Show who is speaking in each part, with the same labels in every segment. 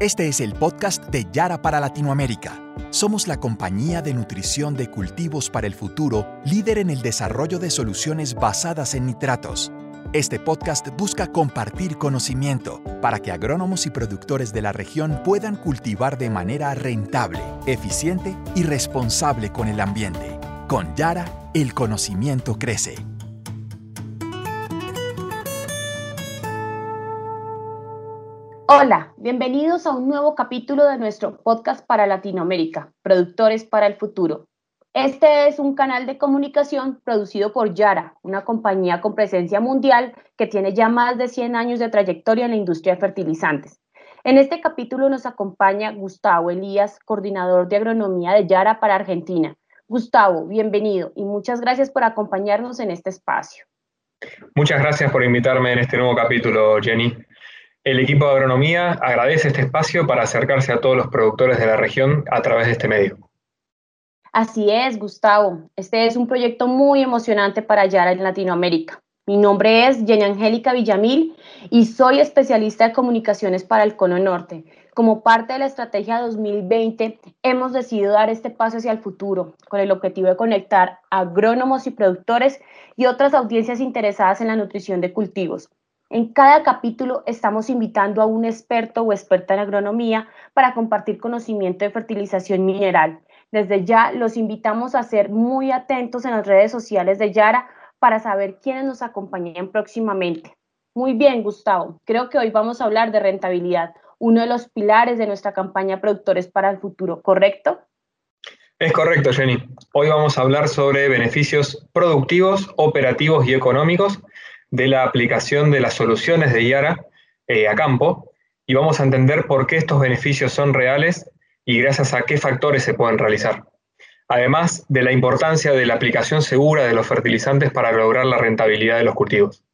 Speaker 1: Este es el podcast de Yara para Latinoamérica. Somos la compañía de nutrición de cultivos para el futuro, líder en el desarrollo de soluciones basadas en nitratos. Este podcast busca compartir conocimiento para que agrónomos y productores de la región puedan cultivar de manera rentable, eficiente y responsable con el ambiente. Con Yara, el conocimiento crece.
Speaker 2: Hola, bienvenidos a un nuevo capítulo de nuestro podcast para Latinoamérica, Productores para el Futuro. Este es un canal de comunicación producido por Yara, una compañía con presencia mundial que tiene ya más de 100 años de trayectoria en la industria de fertilizantes. En este capítulo nos acompaña Gustavo Elías, coordinador de agronomía de Yara para Argentina. Gustavo, bienvenido y muchas gracias por acompañarnos en este espacio.
Speaker 3: Muchas gracias por invitarme en este nuevo capítulo, Jenny. El equipo de agronomía agradece este espacio para acercarse a todos los productores de la región a través de este medio.
Speaker 2: Así es, Gustavo. Este es un proyecto muy emocionante para Yara en Latinoamérica. Mi nombre es Jenny Angélica Villamil y soy especialista de comunicaciones para el Cono Norte. Como parte de la estrategia 2020, hemos decidido dar este paso hacia el futuro con el objetivo de conectar agrónomos y productores y otras audiencias interesadas en la nutrición de cultivos en cada capítulo estamos invitando a un experto o experta en agronomía para compartir conocimiento de fertilización mineral. Desde ya los invitamos a ser muy atentos en las redes sociales de Yara para saber quiénes nos acompañan próximamente. Muy bien, Gustavo. Creo que hoy vamos a hablar de rentabilidad, uno de los pilares de nuestra campaña Productores para el Futuro, ¿correcto?
Speaker 3: Es correcto, Jenny. Hoy vamos a hablar sobre beneficios productivos, operativos y económicos de la aplicación de las soluciones de Yara eh, a campo y vamos a entender por qué estos beneficios son reales y gracias a qué factores se pueden realizar. Además de la importancia de la aplicación segura de los fertilizantes para lograr la rentabilidad de los cultivos.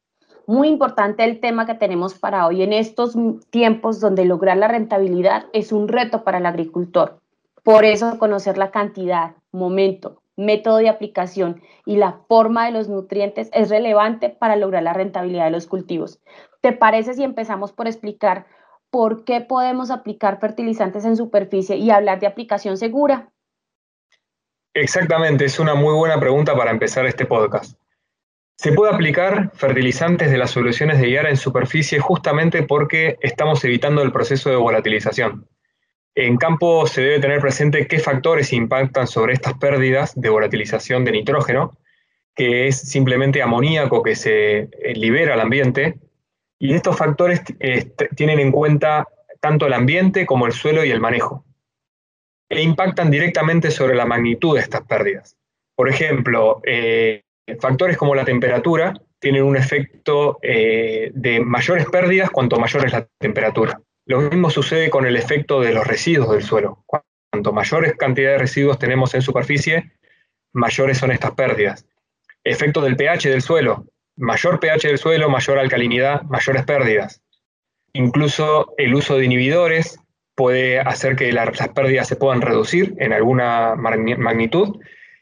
Speaker 2: Muy importante el tema que tenemos para hoy en estos tiempos donde lograr la rentabilidad es un reto para el agricultor. Por eso conocer la cantidad, momento, método de aplicación y la forma de los nutrientes es relevante para lograr la rentabilidad de los cultivos. ¿Te parece si empezamos por explicar por qué podemos aplicar fertilizantes en superficie y hablar de aplicación segura?
Speaker 3: Exactamente, es una muy buena pregunta para empezar este podcast. Se puede aplicar fertilizantes de las soluciones de Yara en superficie justamente porque estamos evitando el proceso de volatilización. En campo se debe tener presente qué factores impactan sobre estas pérdidas de volatilización de nitrógeno, que es simplemente amoníaco que se eh, libera al ambiente, y estos factores eh, tienen en cuenta tanto el ambiente como el suelo y el manejo, e impactan directamente sobre la magnitud de estas pérdidas. Por ejemplo, eh, factores como la temperatura tienen un efecto de mayores pérdidas cuanto mayor es la temperatura. Lo mismo sucede con el efecto de los residuos del suelo. Cuanto mayores cantidades de residuos tenemos en superficie, mayores son estas pérdidas. Efecto del pH del suelo. Mayor pH del suelo, mayor alcalinidad, mayores pérdidas. Incluso el uso de inhibidores puede hacer que las pérdidas se puedan reducir en alguna magnitud.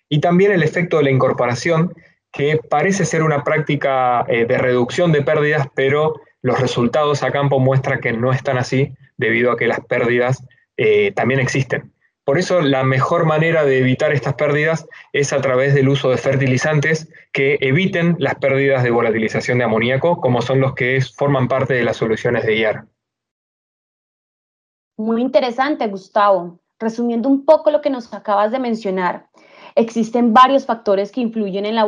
Speaker 3: Y también el efecto de la incorporación, que parece ser una práctica eh, de reducción de pérdidas, pero los resultados a campo muestran que no están así debido a que las pérdidas eh, también existen. Por eso la mejor manera de evitar estas pérdidas es a través del uso de fertilizantes que eviten las pérdidas de volatilización de amoníaco, como son los que forman parte de las soluciones de IAR.
Speaker 2: Muy interesante, Gustavo. Resumiendo un poco lo que nos acabas de mencionar, existen varios factores que influyen en la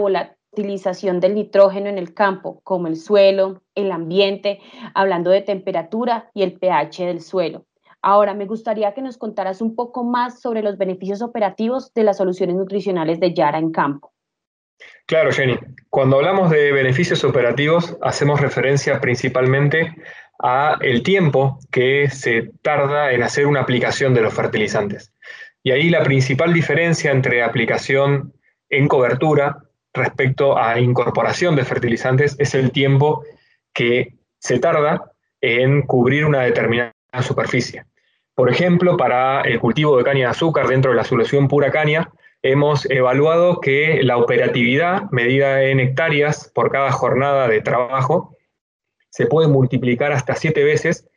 Speaker 2: utilización del nitrógeno en el campo, como el suelo, el ambiente, hablando de temperatura y el pH del suelo. Ahora, me gustaría que nos contaras un poco más sobre los beneficios operativos de las soluciones nutricionales de Yara en campo.
Speaker 3: Claro, Jenny. Cuando hablamos de beneficios operativos, hacemos referencia principalmente a el tiempo que se tarda en hacer una aplicación de los fertilizantes. Y ahí la principal diferencia entre aplicación en cobertura respecto a incorporación de fertilizantes es el tiempo que se tarda en cubrir una determinada superficie. Por ejemplo, para el cultivo de caña de azúcar dentro de la solución pura caña, hemos evaluado que la operatividad medida en hectáreas por cada jornada de trabajo se puede multiplicar hasta siete veces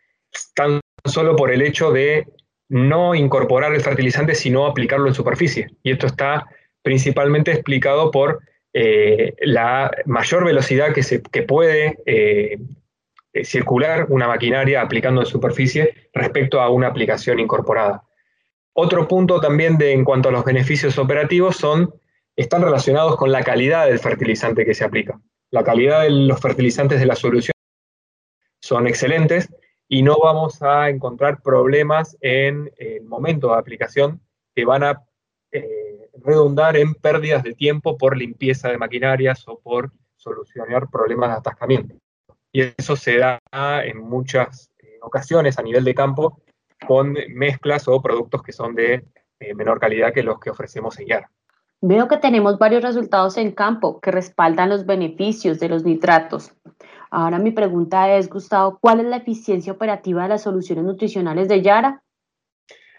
Speaker 3: tan solo por el hecho de no incorporar el fertilizante, sino aplicarlo en superficie. Y esto está principalmente explicado por eh, la mayor velocidad que, se, puede eh, circular una maquinaria aplicando en superficie respecto a una aplicación incorporada. Otro punto también de, en cuanto a los beneficios operativos son, están relacionados con la calidad del fertilizante que se aplica. La calidad de los fertilizantes de la solución son excelentes y no vamos a encontrar problemas en el momento de aplicación que van a redundar en pérdidas de tiempo por limpieza de maquinarias o por solucionar problemas de atascamiento. Y eso se da en muchas eh, ocasiones a nivel de campo con mezclas o productos que son de eh, menor calidad que los que ofrecemos en Yara.
Speaker 2: Veo que tenemos varios resultados en campo que respaldan los beneficios de los nitratos. Ahora mi pregunta es, Gustavo, ¿cuál es la eficiencia operativa de las soluciones nutricionales de Yara?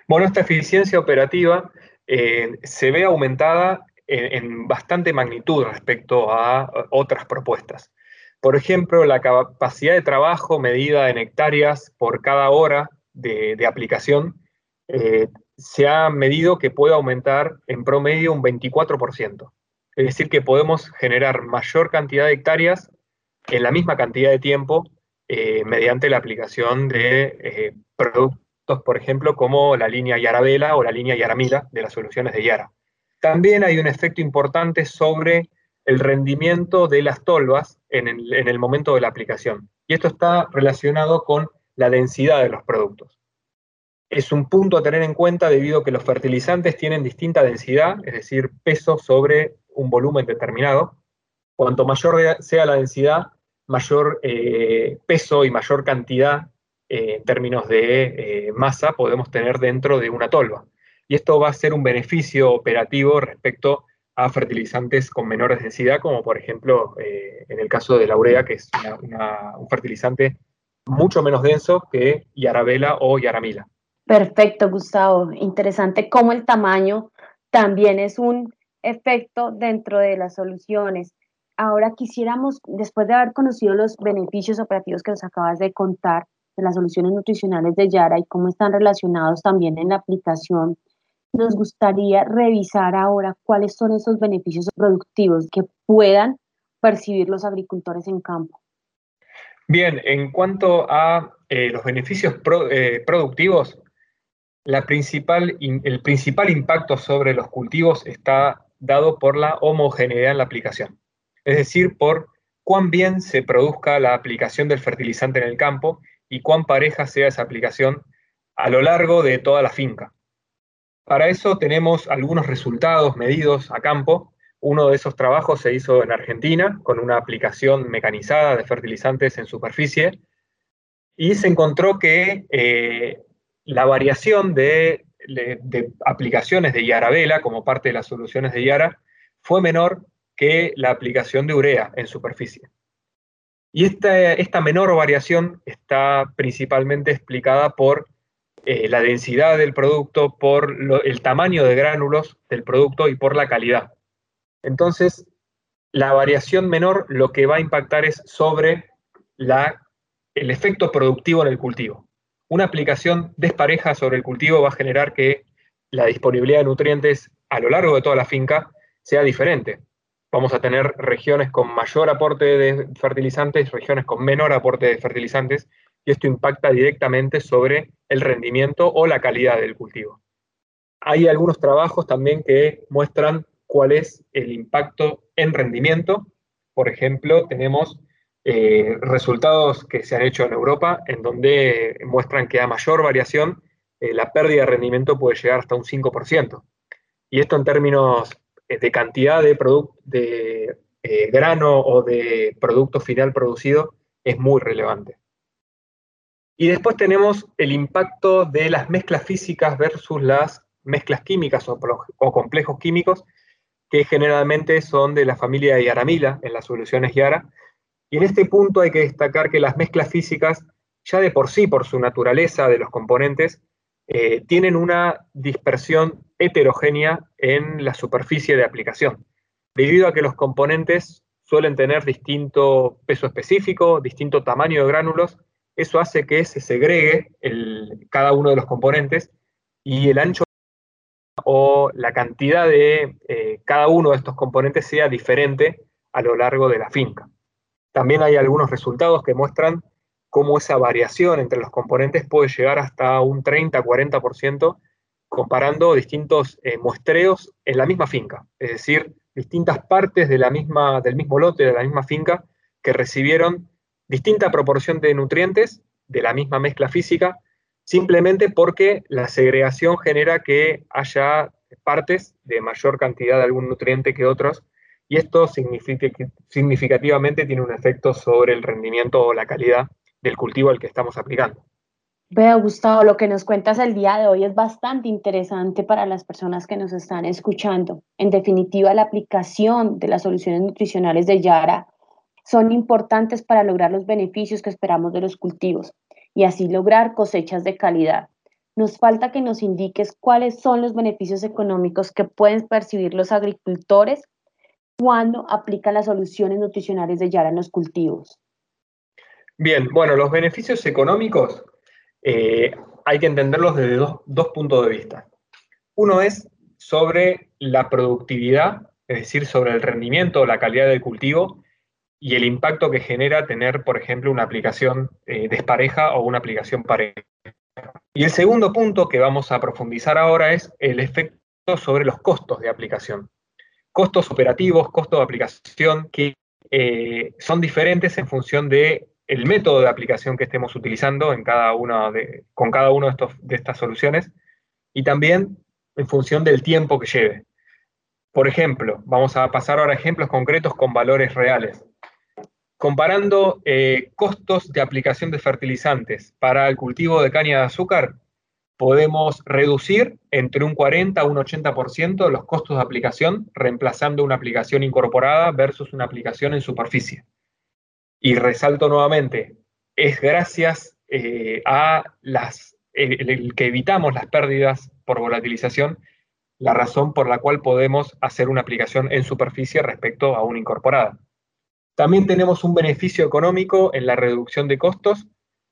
Speaker 3: Bueno, esta eficiencia operativa eh, se ve aumentada en, bastante magnitud respecto a otras propuestas. Por ejemplo, la capacidad de trabajo medida en hectáreas por cada hora de, aplicación eh, se ha medido que puede aumentar en promedio un 24%. Es decir, que podemos generar mayor cantidad de hectáreas en la misma cantidad de tiempo eh, mediante la aplicación de productos, por ejemplo, como la línea Yarabela o la línea Yaramila de las soluciones de Yara. También hay un efecto importante sobre el rendimiento de las tolvas en el, en el momento de la aplicación. Y esto está relacionado con la densidad de los productos. Es un punto a tener en cuenta debido a que los fertilizantes tienen distinta densidad, es decir, peso sobre un volumen determinado. Cuanto mayor sea la densidad, mayor eh, peso y mayor cantidad eh, en términos de eh, masa podemos tener dentro de una tolva. Y esto va a ser un beneficio operativo respecto a fertilizantes con menores densidad, como por ejemplo en el caso de la urea, que es un fertilizante mucho menos denso que Yarabela o Yaramila.
Speaker 2: Perfecto, Gustavo. Interesante cómo el tamaño también es un efecto dentro de las soluciones ahora quisiéramos, después de haber conocido los beneficios operativos que nos acabas de contar de las soluciones nutricionales de Yara y cómo están relacionados también en la aplicación, nos gustaría revisar ahora cuáles son esos beneficios productivos que puedan percibir los agricultores en campo.
Speaker 3: Bien, en cuanto a eh, los beneficios eh, productivos, la principal, el principal impacto sobre los cultivos está dado por la homogeneidad en la aplicación es decir, por cuán bien se produzca la aplicación del fertilizante en el campo y cuán pareja sea esa aplicación a lo largo de toda la finca. Para eso tenemos algunos resultados medidos a campo. Uno de esos trabajos se hizo en Argentina con una aplicación mecanizada de fertilizantes en superficie y se encontró que eh, la variación de, de, aplicaciones de Yarabela como parte de las soluciones de Yara fue menor que la aplicación de urea en superficie. Y esta, esta menor variación está principalmente explicada por eh, la densidad del producto, por el tamaño de gránulos del producto y por la calidad. Entonces, la variación menor lo que va a impactar es sobre el efecto productivo en el cultivo. Una aplicación despareja sobre el cultivo va a generar que la disponibilidad de nutrientes a lo largo de toda la finca sea diferente vamos a tener regiones con mayor aporte de fertilizantes, regiones con menor aporte de fertilizantes, y esto impacta directamente sobre el rendimiento o la calidad del cultivo. Hay algunos trabajos también que muestran cuál es el impacto en rendimiento. Por ejemplo, tenemos eh, resultados que se han hecho en Europa en donde muestran que a mayor variación eh, la pérdida de rendimiento puede llegar hasta un 5%. Y esto en términos de cantidad de, de eh, grano o de producto final producido es muy relevante. Y después tenemos el impacto de las mezclas físicas versus las mezclas químicas o, complejos químicos, que generalmente son de la familia de Yaramila en las soluciones Yara. Y en este punto hay que destacar que las mezclas físicas, ya de por sí, por su naturaleza de los componentes, eh, tienen una dispersión heterogénea en la superficie de aplicación, debido a que los componentes suelen tener distinto peso específico, distinto tamaño de gránulos, eso hace que se segregue cada uno de los componentes y el ancho o la cantidad de eh, cada uno de estos componentes sea diferente a lo largo de la finca. También hay algunos resultados que muestran cómo esa variación entre los componentes puede llegar hasta un 30-40% comparando distintos eh, muestreos en la misma finca, es decir, distintas partes de la misma, del mismo lote, de la misma finca, que recibieron distinta proporción de nutrientes de la misma mezcla física, simplemente porque la segregación genera que haya partes de mayor cantidad de algún nutriente que otros, y esto significativamente tiene un efecto sobre el rendimiento o la calidad del cultivo al que estamos aplicando.
Speaker 2: Veo, Gustavo, lo que nos cuentas el día de hoy es bastante interesante para las personas que nos están escuchando. En definitiva, la aplicación de las soluciones nutricionales de Yara son importantes para lograr los beneficios que esperamos de los cultivos y así lograr cosechas de calidad. Nos falta que nos indiques cuáles son los beneficios económicos que pueden percibir los agricultores cuando aplican las soluciones nutricionales de Yara en los cultivos.
Speaker 3: Bien, bueno, los beneficios económicos eh, hay que entenderlos desde dos, puntos de vista. Uno es sobre la productividad, es decir, sobre el rendimiento o la calidad del cultivo y el impacto que genera tener, por ejemplo, una aplicación eh, despareja o una aplicación pareja. Y el segundo punto que vamos a profundizar ahora es el efecto sobre los costos de aplicación. Costos operativos, costos de aplicación que eh, son diferentes en función de el método de aplicación que estemos utilizando en cada de, con cada una de, de estas soluciones y también en función del tiempo que lleve. Por ejemplo, vamos a pasar ahora a ejemplos concretos con valores reales. Comparando eh, costos de aplicación de fertilizantes para el cultivo de caña de azúcar, podemos reducir entre un 40 a un 80% los costos de aplicación reemplazando una aplicación incorporada versus una aplicación en superficie. Y resalto nuevamente, es gracias eh, a las, que evitamos las pérdidas por volatilización, la razón por la cual podemos hacer una aplicación en superficie respecto a una incorporada. También tenemos un beneficio económico en la reducción de costos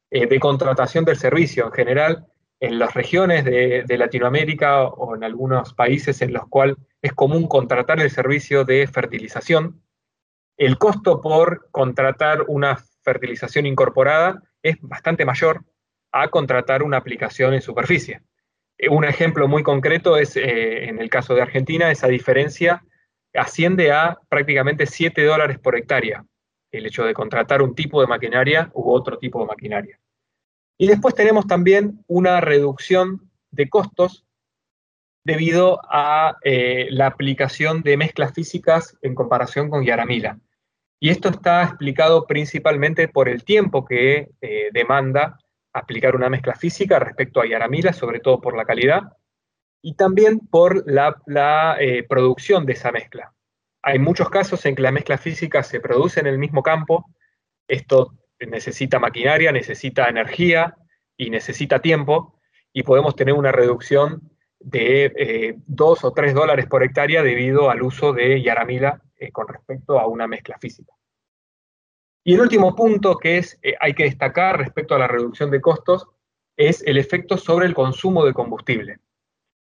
Speaker 3: eh, de contratación del servicio. En general, en las regiones de, Latinoamérica o en algunos países en los cuales es común contratar el servicio de fertilización, el costo por contratar una fertilización incorporada es bastante mayor a contratar una aplicación en superficie. Eh, un ejemplo muy concreto es, eh, en el caso de Argentina, esa diferencia asciende a prácticamente 7 dólares por hectárea, el hecho de contratar un tipo de maquinaria u otro tipo de maquinaria. Y después tenemos también una reducción de costos debido a eh, la aplicación de mezclas físicas en comparación con Yaramila. Y esto está explicado principalmente por el tiempo que eh, demanda aplicar una mezcla física respecto a Yaramila, sobre todo por la calidad, y también por la, eh, producción de esa mezcla. Hay muchos casos en que la mezcla física se produce en el mismo campo, esto necesita maquinaria, necesita energía y necesita tiempo, y podemos tener una reducción de 2 eh, o 3 dólares por hectárea debido al uso de Yaramila eh, con respecto a una mezcla física. Y el último punto que es, eh, hay que destacar respecto a la reducción de costos es el efecto sobre el consumo de combustible.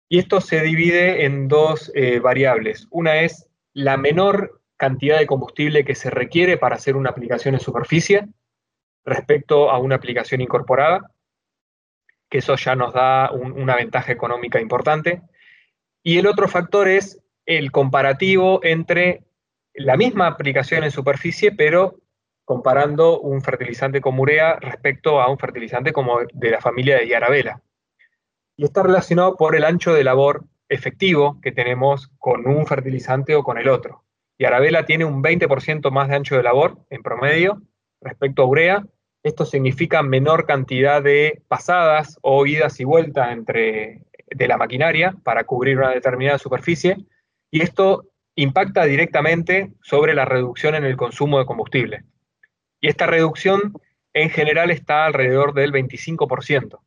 Speaker 3: Y esto se divide en dos eh, variables. Una es la menor cantidad de combustible que se requiere para hacer una aplicación en superficie respecto a una aplicación incorporada, que eso ya nos da una ventaja económica importante. Y el otro factor es el comparativo entre la misma aplicación en superficie, pero comparando un fertilizante con urea respecto a un fertilizante como de la familia de Yarabela. Y está relacionado por el ancho de labor efectivo que tenemos con un fertilizante o con el otro. Yarabela tiene un 20% más de ancho de labor en promedio respecto a urea. Esto significa menor cantidad de pasadas o idas y vueltas entre, de la maquinaria para cubrir una determinada superficie. Y esto impacta directamente sobre la reducción en el consumo de combustible. Y esta reducción en general está alrededor del 25%.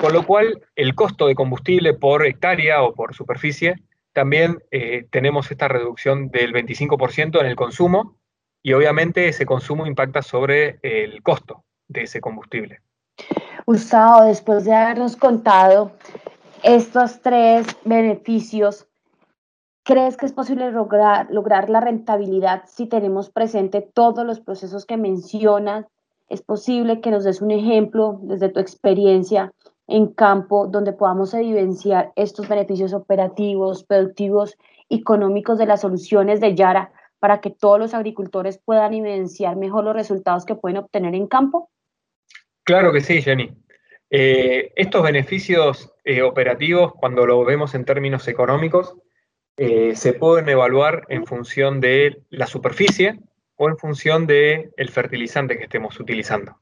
Speaker 3: Con lo cual, el costo de combustible por hectárea o por superficie, también eh, tenemos esta reducción del 25% en el consumo y obviamente ese consumo impacta sobre el costo. de ese combustible.
Speaker 2: Gustavo, después de habernos contado estos tres beneficios, ¿crees que es posible lograr, lograr la rentabilidad si tenemos presente todos los procesos que mencionas? ¿Es posible que nos des un ejemplo desde tu experiencia en campo donde podamos evidenciar estos beneficios operativos, productivos, económicos de las soluciones de Yara para que todos los agricultores puedan evidenciar mejor los resultados que pueden obtener en campo?
Speaker 3: Claro que sí, Jenny. Eh, estos beneficios eh, operativos, cuando lo vemos en términos económicos, eh, se pueden evaluar en función de la superficie o en función del el fertilizante que estemos utilizando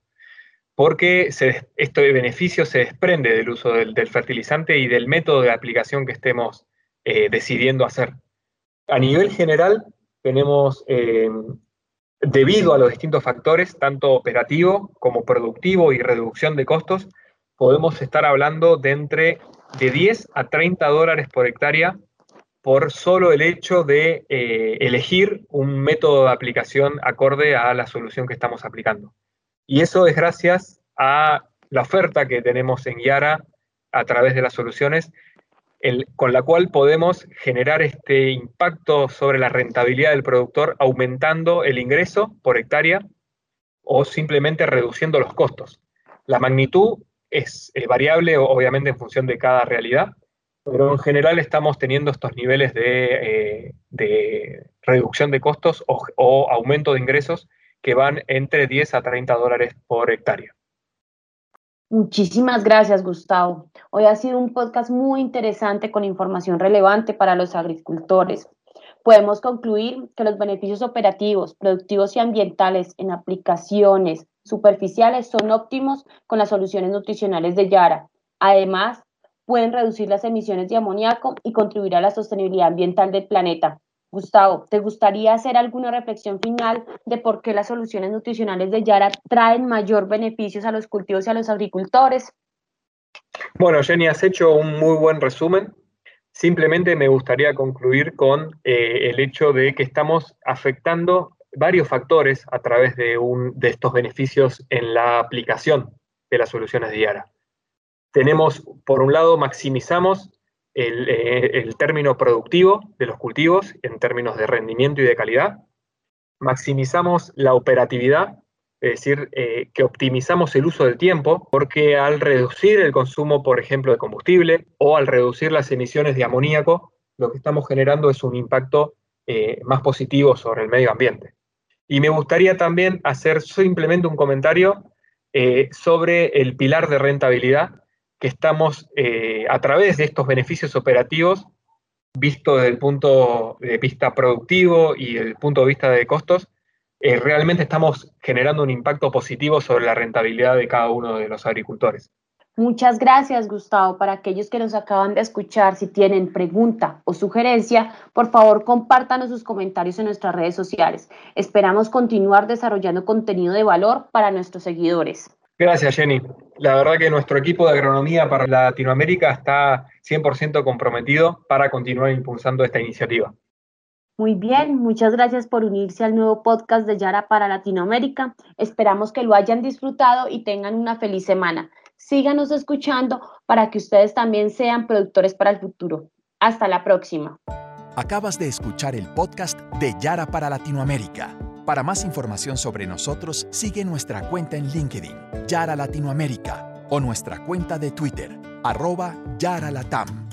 Speaker 3: porque este beneficio se desprende del uso del, fertilizante y del método de aplicación que estemos eh, decidiendo hacer. A nivel general, tenemos, eh, debido a los distintos factores, tanto operativo como productivo y reducción de costos, podemos estar hablando de entre de 10 a 30 dólares por hectárea por solo el hecho de eh, elegir un método de aplicación acorde a la solución que estamos aplicando. Y eso es gracias a la oferta que tenemos en Yara a través de las soluciones, con la cual podemos generar este impacto sobre la rentabilidad del productor aumentando el ingreso por hectárea o simplemente reduciendo los costos. La magnitud es variable, obviamente, en función de cada realidad, pero en general estamos teniendo estos niveles de, eh, reducción de costos o, o aumento de ingresos que van entre 10 a 30 dólares por hectárea.
Speaker 2: Muchísimas gracias, Gustavo. Hoy ha sido un podcast muy interesante con información relevante para los agricultores. Podemos concluir que los beneficios operativos, productivos y ambientales en aplicaciones superficiales son óptimos con las soluciones nutricionales de Yara. Además, pueden reducir las emisiones de amoníaco y contribuir a la sostenibilidad ambiental del planeta. Gustavo, ¿te gustaría hacer alguna reflexión final de por qué las soluciones nutricionales de Yara traen mayor beneficios a los cultivos y a los agricultores?
Speaker 3: Bueno, Jenny, has hecho un muy buen resumen. Simplemente me gustaría concluir con eh, el hecho de que estamos afectando varios factores a través de, un, de estos beneficios en la aplicación de las soluciones de Yara. Tenemos, por un lado, maximizamos eh, el, término productivo de los cultivos en términos de rendimiento y de calidad. Maximizamos la operatividad, es decir, eh, que optimizamos el uso del tiempo, porque al reducir el consumo, por ejemplo, de combustible o al reducir las emisiones de amoníaco, lo que estamos generando es un impacto eh, más positivo sobre el medio ambiente. Y me gustaría también hacer simplemente un comentario sobre el pilar de rentabilidad, que estamos eh, a través de estos beneficios operativos, visto desde el punto de vista productivo y el punto de vista de costos, eh, realmente estamos generando un impacto positivo sobre la rentabilidad de cada uno de los agricultores.
Speaker 2: Muchas gracias, Gustavo. Para aquellos que nos acaban de escuchar, si tienen pregunta o sugerencia, por favor compártanos sus comentarios en nuestras redes sociales. Esperamos continuar desarrollando contenido de valor para nuestros seguidores.
Speaker 3: Gracias, Jenny. La verdad que nuestro equipo de agronomía para Latinoamérica está 100% comprometido para continuar impulsando esta iniciativa.
Speaker 2: Muy bien, muchas gracias por unirse al nuevo podcast de Yara para Latinoamérica. Esperamos que lo hayan disfrutado y tengan una feliz semana. Síganos escuchando para que ustedes también sean productores para el futuro. Hasta la próxima.
Speaker 1: Acabas de escuchar el podcast de Yara para Latinoamérica. Para más información sobre nosotros, sigue nuestra cuenta en LinkedIn, Yara Latinoamérica, o nuestra cuenta de Twitter, arroba Yara Latam.